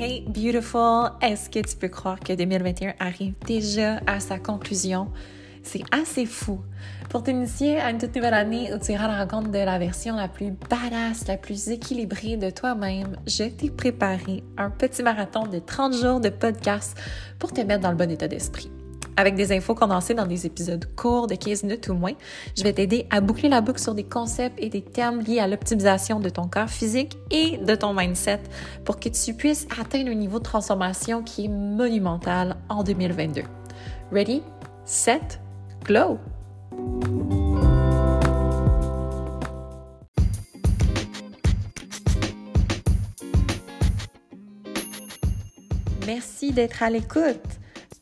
Hey beautiful, est-ce que tu peux croire que 2021 arrive déjà à sa conclusion? C'est assez fou. Pour t'initier à une toute nouvelle année où tu iras à la rencontre de la version la plus badass, la plus équilibrée de toi-même, je t'ai préparé un petit marathon de 30 jours de podcast pour te mettre dans le bon état d'esprit. Avec des infos condensées dans des épisodes courts de 15 minutes ou moins, je vais t'aider à boucler la boucle sur des concepts et des termes liés à l'optimisation de ton corps physique et de ton mindset pour que tu puisses atteindre un niveau de transformation qui est monumental en 2022. Ready, set, glow! Merci d'être à l'écoute.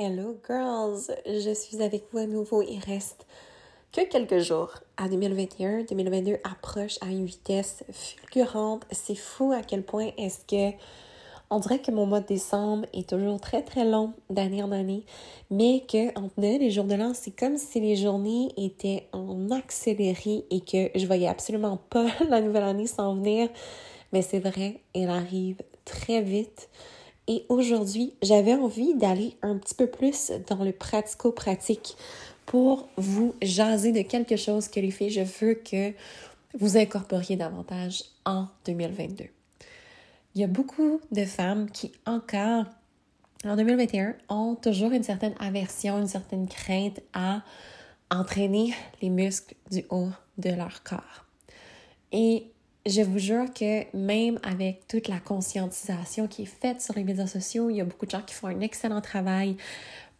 Hello girls, je suis avec vous à nouveau. Il reste que quelques jours à 2021. 2022 approche à une vitesse fulgurante. C'est fou à quel point est-ce que on dirait que mon mois de décembre est toujours très très long d'année en année, mais que entre Noël et jour de l'an, c'est comme si les journées étaient en accéléré et que je voyais absolument pas la nouvelle année s'en venir. Mais c'est vrai, elle arrive très vite. Et aujourd'hui, j'avais envie d'aller un petit peu plus dans le pratico-pratique pour vous jaser de quelque chose que les filles, je veux que vous incorporiez davantage en 2022. Il y a beaucoup de femmes qui encore en 2021 ont toujours une certaine aversion, une certaine crainte à entraîner les muscles du haut de leur corps. Et je vous jure que même avec toute la conscientisation qui est faite sur les médias sociaux, il y a beaucoup de gens qui font un excellent travail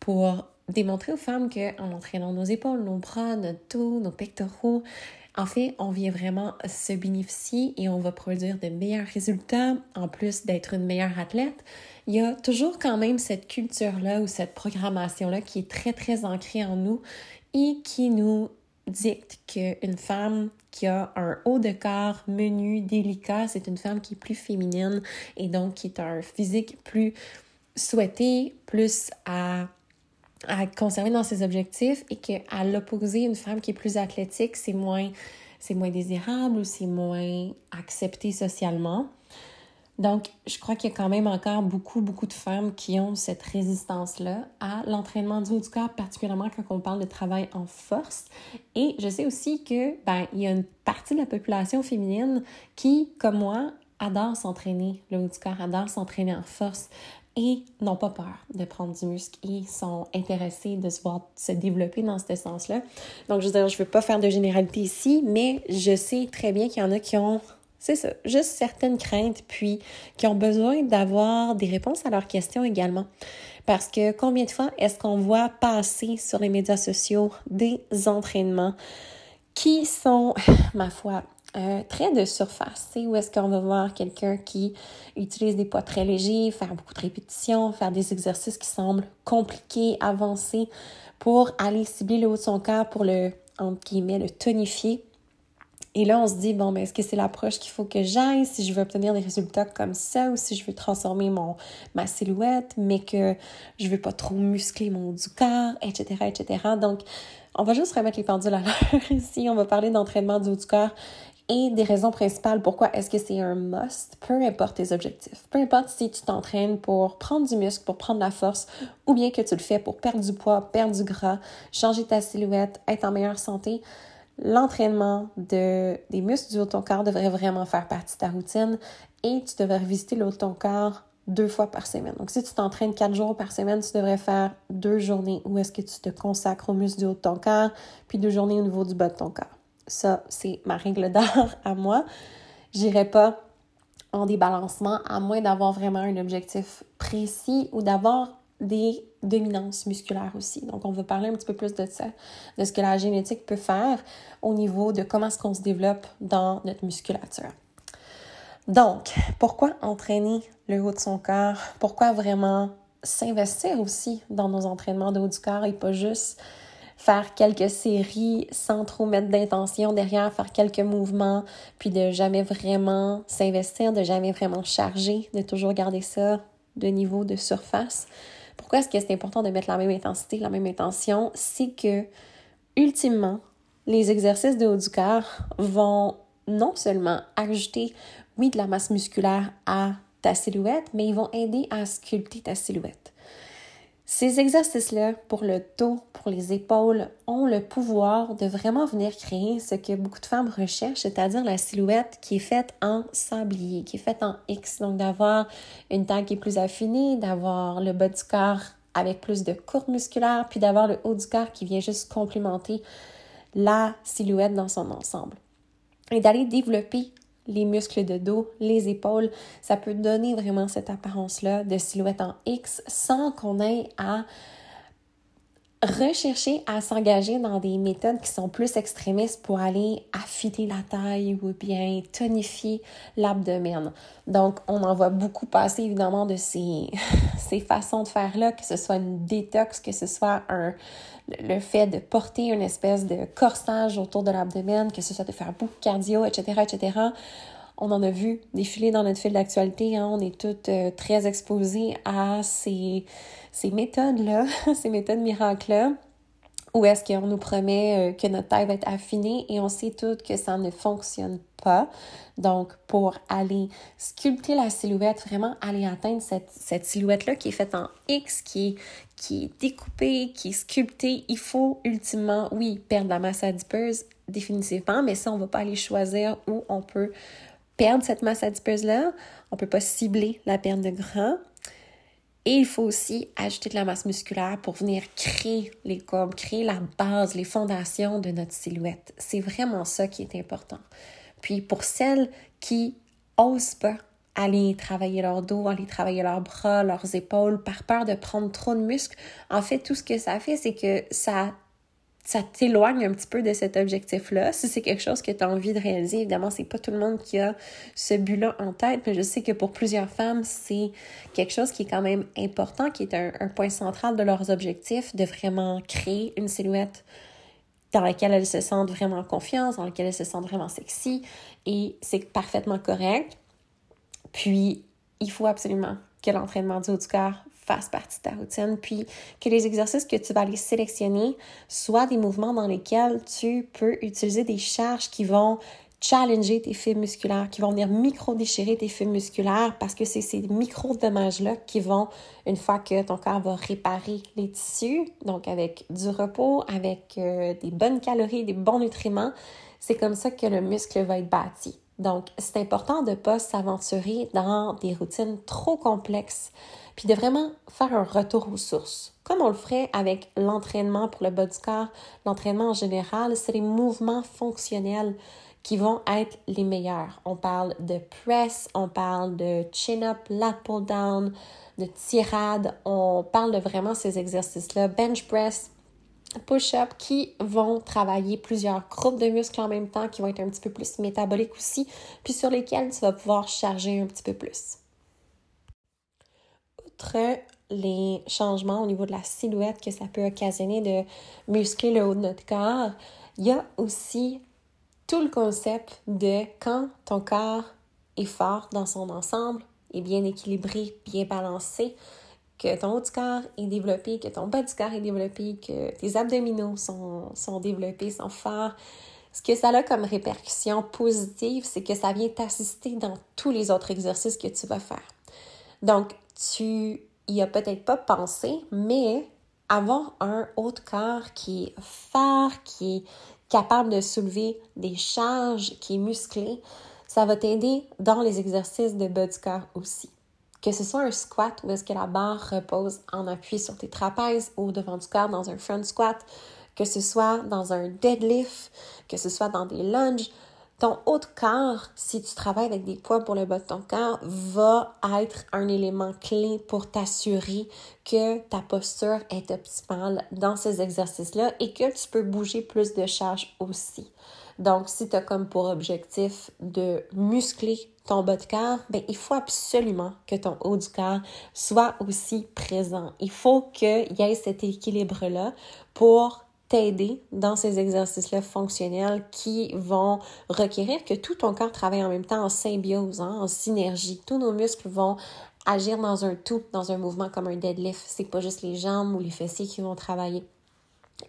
pour démontrer aux femmes qu'en entraînant nos épaules, nos bras, notre dos, nos pectoraux, en fait, on vient vraiment se bénéficier et on va produire de meilleurs résultats en plus d'être une meilleure athlète. Il y a toujours quand même cette culture-là ou cette programmation-là qui est très, très ancrée en nous et qui nous dicte qu'une femme qui a un haut de corps menu, délicat, c'est une femme qui est plus féminine et donc qui est un physique plus souhaité, plus à, conserver dans ses objectifs et qu'à l'opposé, une femme qui est plus athlétique, c'est moins, c'est moins désirable ou c'est moins accepté socialement. Donc, je crois qu'il y a quand même encore beaucoup, beaucoup de femmes qui ont cette résistance-là à l'entraînement du haut du corps, particulièrement quand on parle de travail en force. Et je sais aussi que, ben, il y a une partie de la population féminine qui, comme moi, adore s'entraîner le haut du corps, adore s'entraîner en force et n'ont pas peur de prendre du muscle et sont intéressés de se voir se développer dans ce sens-là. Donc, je veux dire, je ne veux pas faire de généralité ici, mais je sais très bien qu'il y en a qui ont c'est ça, juste certaines craintes, puis qui ont besoin d'avoir des réponses à leurs questions également. Parce que combien de fois est-ce qu'on voit passer sur les médias sociaux des entraînements qui sont, ma foi, euh, très de surface, où est-ce qu'on va voir quelqu'un qui utilise des poids très légers, faire beaucoup de répétitions, faire des exercices qui semblent compliqués, avancés, pour aller cibler le haut de son corps, pour le, entre guillemets, le tonifier et là, on se dit, bon, mais est-ce que c'est l'approche qu'il faut que j'aille si je veux obtenir des résultats comme ça ou si je veux transformer mon, ma silhouette, mais que je veux pas trop muscler mon du corps, etc., etc. Donc, on va juste remettre les pendules à l'heure ici. On va parler d'entraînement du haut du corps et des raisons principales pourquoi est-ce que c'est un must, peu importe tes objectifs. Peu importe si tu t'entraînes pour prendre du muscle, pour prendre la force, ou bien que tu le fais pour perdre du poids, perdre du gras, changer ta silhouette, être en meilleure santé l'entraînement de, des muscles du haut de ton corps devrait vraiment faire partie de ta routine et tu devrais visiter le haut de ton corps deux fois par semaine. Donc, si tu t'entraînes quatre jours par semaine, tu devrais faire deux journées où est-ce que tu te consacres au muscle du haut de ton corps, puis deux journées au niveau du bas de ton corps. Ça, c'est ma règle d'or à moi. J'irai pas en débalancement à moins d'avoir vraiment un objectif précis ou d'avoir des dominances musculaires aussi. Donc, on va parler un petit peu plus de ça, de ce que la génétique peut faire au niveau de comment est-ce qu'on se développe dans notre musculature. Donc, pourquoi entraîner le haut de son corps? Pourquoi vraiment s'investir aussi dans nos entraînements de haut du corps et pas juste faire quelques séries sans trop mettre d'intention derrière, faire quelques mouvements, puis de jamais vraiment s'investir, de jamais vraiment charger, de toujours garder ça de niveau de surface? Pourquoi est-ce que c'est important de mettre la même intensité, la même intention? C'est que, ultimement, les exercices de haut du corps vont non seulement ajouter, de la masse musculaire à ta silhouette, mais ils vont aider à sculpter ta silhouette. Ces exercices-là, pour le dos, pour les épaules, ont le pouvoir de vraiment venir créer ce que beaucoup de femmes recherchent, c'est-à-dire la silhouette qui est faite en sablier, qui est faite en X. Donc, d'avoir une taille qui est plus affinée, d'avoir le bas du corps avec plus de courbe musculaire, puis d'avoir le haut du corps qui vient juste complémenter la silhouette dans son ensemble. Et d'aller développer les muscles de dos, les épaules, ça peut donner vraiment cette apparence-là de silhouette en X sans qu'on ait à rechercher à s'engager dans des méthodes qui sont plus extrémistes pour aller affiner la taille ou bien tonifier l'abdomen. Donc, on en voit beaucoup passer évidemment de ces, façons de faire-là, que ce soit une détox, que ce soit un, le fait de porter une espèce de corsage autour de l'abdomen, que ce soit de faire beaucoup de cardio, etc., etc. On en a vu défiler dans notre fil d'actualité. Hein. On est toutes euh, très exposées à ces, méthodes-là, ces méthodes miracles-là, où est-ce qu'on nous promet euh, que notre taille va être affinée? Et on sait toutes que ça ne fonctionne pas. Donc, pour aller sculpter la silhouette, vraiment aller atteindre cette, cette silhouette-là qui est faite en X, qui est, qui est découpée, qui est sculptée, il faut ultimement, oui, perdre la masse adipeuse, définitivement, mais ça, on ne va pas aller choisir où on peut perdre cette masse adipeuse-là. On ne peut pas cibler la perte de gras. Et il faut aussi ajouter de la masse musculaire pour venir créer les courbes, créer la base, les fondations de notre silhouette. C'est vraiment ça qui est important. Puis pour celles qui osent pas aller travailler leur dos, aller travailler leurs bras, leurs épaules par peur de prendre trop de muscles, en fait, tout ce que ça fait, c'est que ça ça t'éloigne un petit peu de cet objectif-là. Si c'est quelque chose que tu as envie de réaliser, évidemment, c'est pas tout le monde qui a ce but-là en tête, mais je sais que pour plusieurs femmes, c'est quelque chose qui est quand même important, qui est un, point central de leurs objectifs, de vraiment créer une silhouette dans laquelle elles se sentent vraiment confiance, dans laquelle elles se sentent vraiment sexy, et c'est parfaitement correct. Puis, il faut absolument que l'entraînement du haut du corps fasse partie de ta routine, puis que les exercices que tu vas aller sélectionner soient des mouvements dans lesquels tu peux utiliser des charges qui vont challenger tes fibres musculaires, qui vont venir micro-déchirer tes fibres musculaires parce que c'est ces micro-dommages-là qui vont, une fois que ton corps va réparer les tissus, donc avec du repos, avec euh, des bonnes calories, des bons nutriments, c'est comme ça que le muscle va être bâti. Donc, c'est important de ne pas s'aventurer dans des routines trop complexes puis de vraiment faire un retour aux sources. Comme on le ferait avec l'entraînement pour le bas du corps, l'entraînement en général, c'est les mouvements fonctionnels qui vont être les meilleurs. On parle de press, on parle de chin-up, lat pull-down, de tirade, on parle de vraiment ces exercices-là, bench press, push-up qui vont travailler plusieurs groupes de muscles en même temps, qui vont être un petit peu plus métaboliques aussi, puis sur lesquels tu vas pouvoir charger un petit peu plus. Les changements au niveau de la silhouette que ça peut occasionner de muscler le haut de notre corps, il y a aussi tout le concept de quand ton corps est fort dans son ensemble, est bien équilibré, bien balancé, que ton haut du corps est développé, que ton bas du corps est développé, que tes abdominaux sont, sont développés, sont forts. Ce que ça a comme répercussion positive, c'est que ça vient t'assister dans tous les autres exercices que tu vas faire. Donc, tu y as peut-être pas pensé, mais avoir un haut de corps qui est fort, qui est capable de soulever des charges, qui est musclé, ça va t'aider dans les exercices de bas du corps aussi. Que ce soit un squat où est-ce que la barre repose en appui sur tes trapèzes ou devant du corps dans un front squat, que ce soit dans un deadlift, que ce soit dans des lunges, ton haut de corps, si tu travailles avec des poids pour le bas de ton corps, va être un élément clé pour t'assurer que ta posture est optimale dans ces exercices-là et que tu peux bouger plus de charges aussi. Donc, si tu as comme pour objectif de muscler ton bas de corps, ben, il faut absolument que ton haut du corps soit aussi présent. Il faut qu'il y ait cet équilibre-là pour t'aider dans ces exercices-là fonctionnels qui vont requérir que tout ton corps travaille en même temps en symbiose, hein, en synergie. Tous nos muscles vont agir dans un tout, dans un mouvement comme un deadlift. C'est pas juste les jambes ou les fessiers qui vont travailler.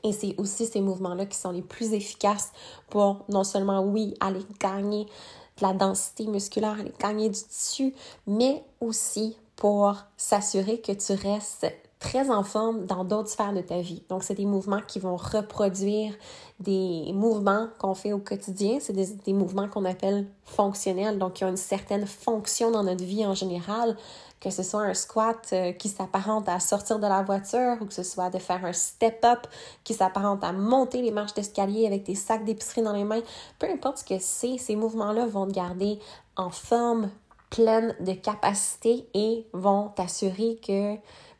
Et c'est aussi ces mouvements-là qui sont les plus efficaces pour non seulement, oui, aller gagner de la densité musculaire, aller gagner du tissu, mais aussi pour s'assurer que tu restes très en forme dans d'autres sphères de ta vie. Donc, c'est des mouvements qui vont reproduire des mouvements qu'on fait au quotidien. C'est des, mouvements qu'on appelle fonctionnels, donc qui ont une certaine fonction dans notre vie en général, que ce soit un squat euh, qui s'apparente à sortir de la voiture ou que ce soit de faire un step-up qui s'apparente à monter les marches d'escalier avec des sacs d'épicerie dans les mains. Peu importe ce que c'est, ces mouvements-là vont te garder en forme, pleine de capacité et vont t'assurer que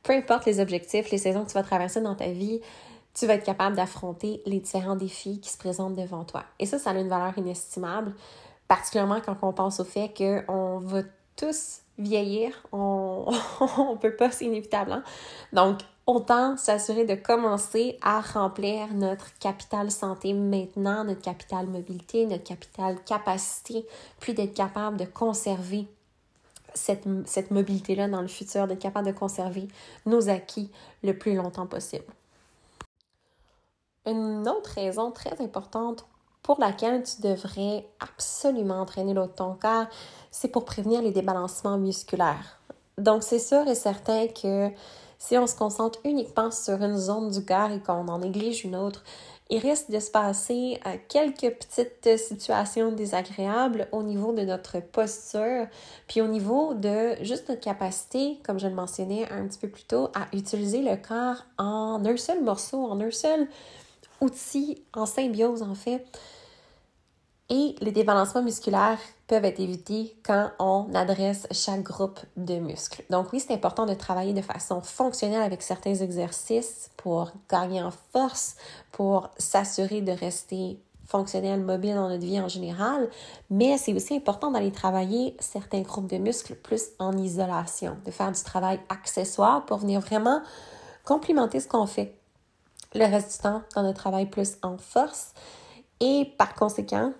peu importe les objectifs, les saisons que tu vas traverser dans ta vie, tu vas être capable d'affronter les différents défis qui se présentent devant toi. Et ça, ça a une valeur inestimable, particulièrement quand on pense au fait qu'on va tous vieillir, on ne peut pas, c'est inévitable. Hein? Donc, autant s'assurer de commencer à remplir notre capital santé maintenant, notre capital mobilité, notre capital capacité, puis d'être capable de conserver cette, cette mobilité-là dans le futur, d'être capable de conserver nos acquis le plus longtemps possible. Une autre raison très importante pour laquelle tu devrais absolument entraîner l'autre ton corps, c'est pour prévenir les débalancements musculaires. Donc, c'est sûr et certain que si on se concentre uniquement sur une zone du corps et qu'on en néglige une autre, il risque de se passer euh, quelques petites situations désagréables au niveau de notre posture, puis au niveau de juste notre capacité, comme je le mentionnais un petit peu plus tôt, à utiliser le corps en un seul morceau, en un seul outil, en symbiose en fait. Et les débalancements musculaires peuvent être évités quand on adresse chaque groupe de muscles. Donc oui, c'est important de travailler de façon fonctionnelle avec certains exercices pour gagner en force, pour s'assurer de rester fonctionnel, mobile dans notre vie en général, mais c'est aussi important d'aller travailler certains groupes de muscles plus en isolation, de faire du travail accessoire pour venir vraiment complimenter ce qu'on fait. Le reste du temps dans notre travail plus en force. Et par conséquent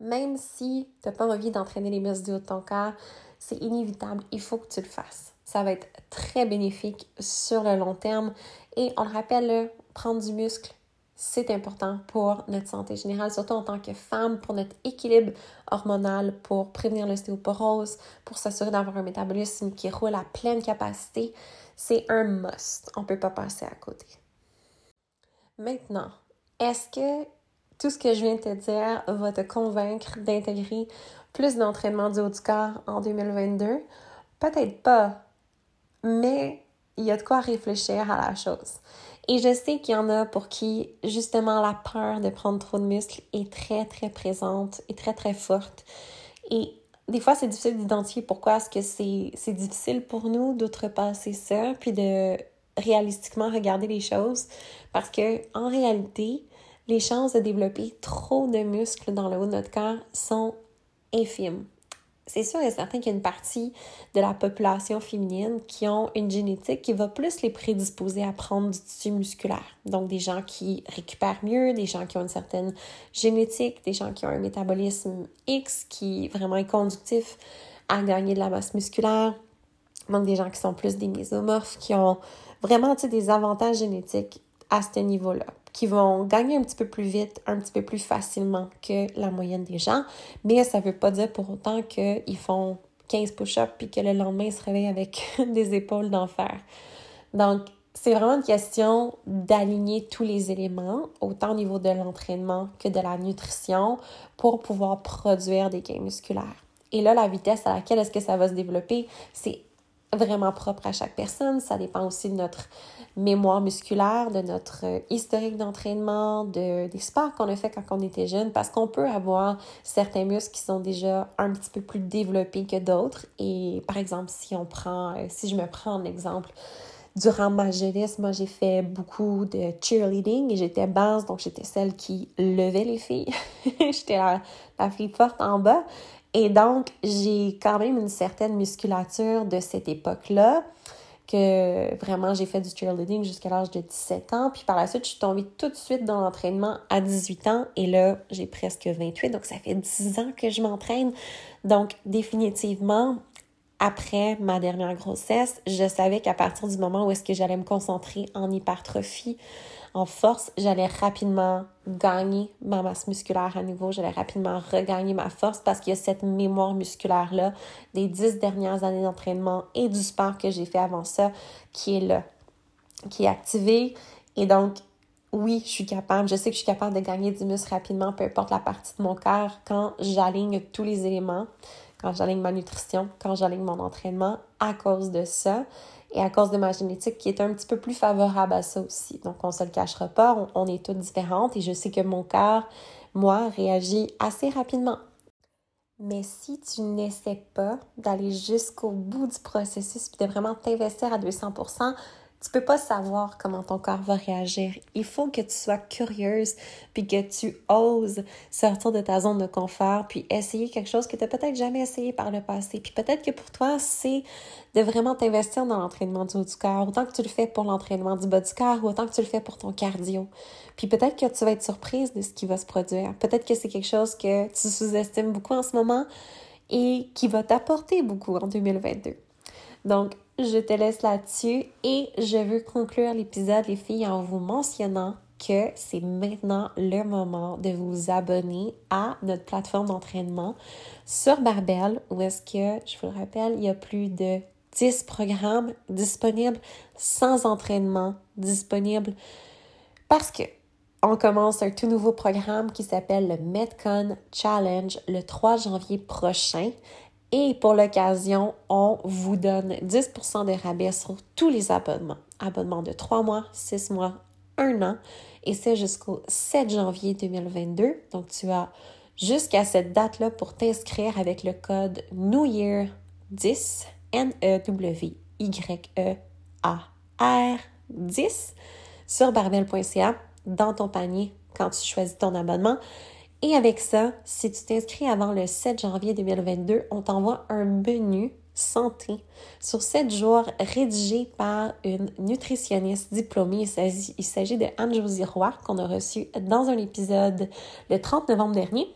même si tu n'as pas envie d'entraîner les muscles du haut de ton corps, c'est inévitable, il faut que tu le fasses. Ça va être très bénéfique sur le long terme. Et on le rappelle, prendre du muscle, c'est important pour notre santé générale, surtout en tant que femme, pour notre équilibre hormonal, pour prévenir l'ostéoporose, pour s'assurer d'avoir un métabolisme qui roule à pleine capacité. C'est un must. On ne peut pas passer à côté. Maintenant, est-ce que tout ce que je viens de te dire va te convaincre d'intégrer plus d'entraînement du haut du corps en 2022? Peut-être pas, mais il y a de quoi réfléchir à la chose. Et je sais qu'il y en a pour qui, justement, la peur de prendre trop de muscles est très, très présente et très, très forte. Et des fois, c'est difficile d'identifier pourquoi est-ce que c'est difficile pour nous d'outrepasser ça, puis de réalistiquement regarder les choses. Parce que, en réalité, les chances de développer trop de muscles dans le haut de notre corps sont infimes. C'est sûr et certain qu'il y a une partie de la population féminine qui ont une génétique qui va plus les prédisposer à prendre du tissu musculaire. Donc des gens qui récupèrent mieux, des gens qui ont une certaine génétique, des gens qui ont un métabolisme X qui vraiment est conductif à gagner de la masse musculaire. Donc des gens qui sont plus des mésomorphes, qui ont vraiment des avantages génétiques à ce niveau-là qui vont gagner un petit peu plus vite, un petit peu plus facilement que la moyenne des gens, mais ça ne veut pas dire pour autant qu'ils font 15 push-ups puis que le lendemain, ils se réveillent avec des épaules d'enfer. Donc, c'est vraiment une question d'aligner tous les éléments, autant au niveau de l'entraînement que de la nutrition, pour pouvoir produire des gains musculaires. Et là, la vitesse à laquelle est-ce que ça va se développer, c'est vraiment propre à chaque personne. Ça dépend aussi de notre mémoire musculaire, de notre euh, historique d'entraînement, de, des sports qu'on a fait quand on était jeune, parce qu'on peut avoir certains muscles qui sont déjà un petit peu plus développés que d'autres. Et par exemple, si on prend, euh, si je me prends en exemple, durant ma jeunesse, moi j'ai fait beaucoup de cheerleading et j'étais basse, donc j'étais celle qui levait les filles. j'étais la, la fille forte en bas. Et donc, j'ai quand même une certaine musculature de cette époque-là que vraiment j'ai fait du cheerleading jusqu'à l'âge de 17 ans. Puis par la suite, je suis tombée tout de suite dans l'entraînement à 18 ans et là, j'ai presque 28, donc ça fait 10 ans que je m'entraîne. Donc définitivement, après ma dernière grossesse, je savais qu'à partir du moment où est-ce que j'allais me concentrer en hypertrophie, en force, j'allais rapidement gagner ma masse musculaire à nouveau, j'allais rapidement regagner ma force parce qu'il y a cette mémoire musculaire-là des dix dernières années d'entraînement et du sport que j'ai fait avant ça qui est là, qui est activé. Et donc, oui, je suis capable, je sais que je suis capable de gagner du muscle rapidement, peu importe la partie de mon corps, quand j'aligne tous les éléments, quand j'aligne ma nutrition, quand j'aligne mon entraînement à cause de ça et à cause de ma génétique qui est un petit peu plus favorable à ça aussi. Donc, on se le cachera pas, on, est toutes différentes et je sais que mon corps, moi, réagit assez rapidement. Mais si tu n'essaies pas d'aller jusqu'au bout du processus et de vraiment t'investir à 200 tu peux pas savoir comment ton corps va réagir. Il faut que tu sois curieuse, puis que tu oses sortir de ta zone de confort, puis essayer quelque chose que tu n'as peut-être jamais essayé par le passé. Puis peut-être que pour toi, c'est de vraiment t'investir dans l'entraînement du haut du corps, autant que tu le fais pour l'entraînement du bas du corps, ou autant que tu le fais pour ton cardio. Puis peut-être que tu vas être surprise de ce qui va se produire. Peut-être que c'est quelque chose que tu sous-estimes beaucoup en ce moment et qui va t'apporter beaucoup en 2022. Donc, je te laisse là-dessus et je veux conclure l'épisode, les filles, en vous mentionnant que c'est maintenant le moment de vous abonner à notre plateforme d'entraînement sur Barbell, où est-ce que, je vous le rappelle, il y a plus de 10 programmes disponibles sans entraînement disponible. Parce que on commence un tout nouveau programme qui s'appelle le Metcon Challenge le 3 janvier prochain et pour l'occasion, on vous donne 10% de rabais sur tous les abonnements. Abonnements de 3 mois, 6 mois, 1 an. Et c'est jusqu'au 7 janvier 2022. Donc, tu as jusqu'à cette date-là pour t'inscrire avec le code New Year 10, N-E-W-Y-E-A-R 10 sur barbel.ca dans ton panier quand tu choisis ton abonnement. Et avec ça, si tu t'inscris avant le 7 janvier 2022, on t'envoie un menu santé sur 7 jours rédigé par une nutritionniste diplômée. Il s'agit de Anne-Josie Roy qu'on a reçu dans un épisode le 30 novembre dernier.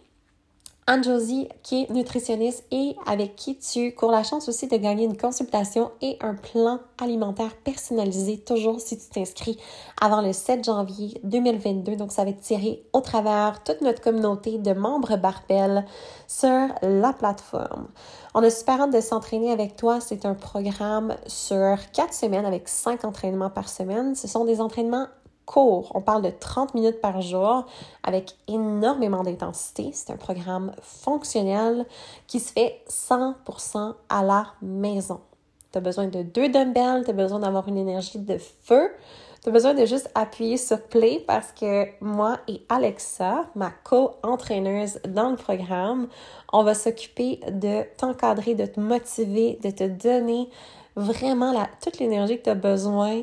Anne-Josie, qui est nutritionniste et avec qui tu cours la chance aussi de gagner une consultation et un plan alimentaire personnalisé, toujours si tu t'inscris avant le 7 janvier 2022. Donc, ça va être tiré au travers toute notre communauté de membres Barbell sur la plateforme. On a super hâte de s'entraîner avec toi. C'est un programme sur quatre semaines avec cinq entraînements par semaine. Ce sont des entraînements On parle de 30 minutes par jour avec énormément d'intensité. C'est un programme fonctionnel qui se fait 100% à la maison. Tu as besoin de deux dumbbells, tu as besoin d'avoir une énergie de feu. Tu as besoin de juste appuyer sur play parce que moi et Alexa, ma co-entraîneuse dans le programme, on va s'occuper de t'encadrer, de te motiver, de te donner vraiment toute l'énergie que tu as besoin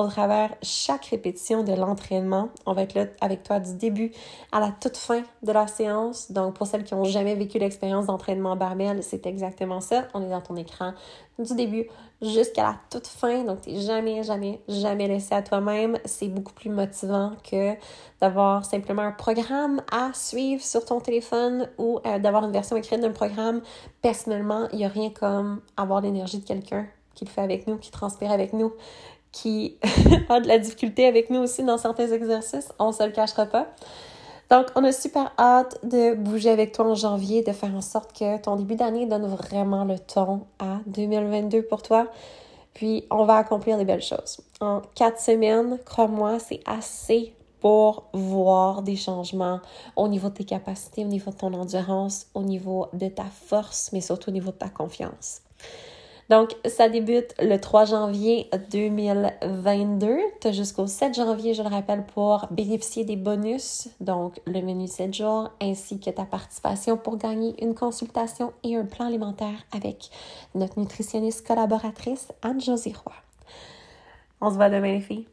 au travers chaque répétition de l'entraînement. On va être là avec toi du début à la toute fin de la séance. Donc, pour celles qui n'ont jamais vécu l'expérience d'entraînement barbell, c'est exactement ça. On est dans ton écran du début jusqu'à la toute fin. Donc, tu n'es jamais, jamais, jamais laissé à toi-même. C'est beaucoup plus motivant que d'avoir simplement un programme à suivre sur ton téléphone ou euh, d'avoir une version écrite d'un programme. Personnellement, il n'y a rien comme avoir l'énergie de quelqu'un qui le fait avec nous, qui transpire avec nous, qui a de la difficulté avec nous aussi dans certains exercices, on se le cachera pas. Donc, on a super hâte de bouger avec toi en janvier, de faire en sorte que ton début d'année donne vraiment le ton à 2022 pour toi. Puis, on va accomplir des belles choses. En quatre semaines, crois-moi, c'est assez pour voir des changements au niveau de tes capacités, au niveau de ton endurance, au niveau de ta force, mais surtout au niveau de ta confiance. Donc, ça débute le 3 janvier 2022. Tu as jusqu'au 7 janvier, je le rappelle, pour bénéficier des bonus, donc le menu 7 jours, ainsi que ta participation pour gagner une consultation et un plan alimentaire avec notre nutritionniste collaboratrice, Anne-Josie Roy. On se voit demain, les filles.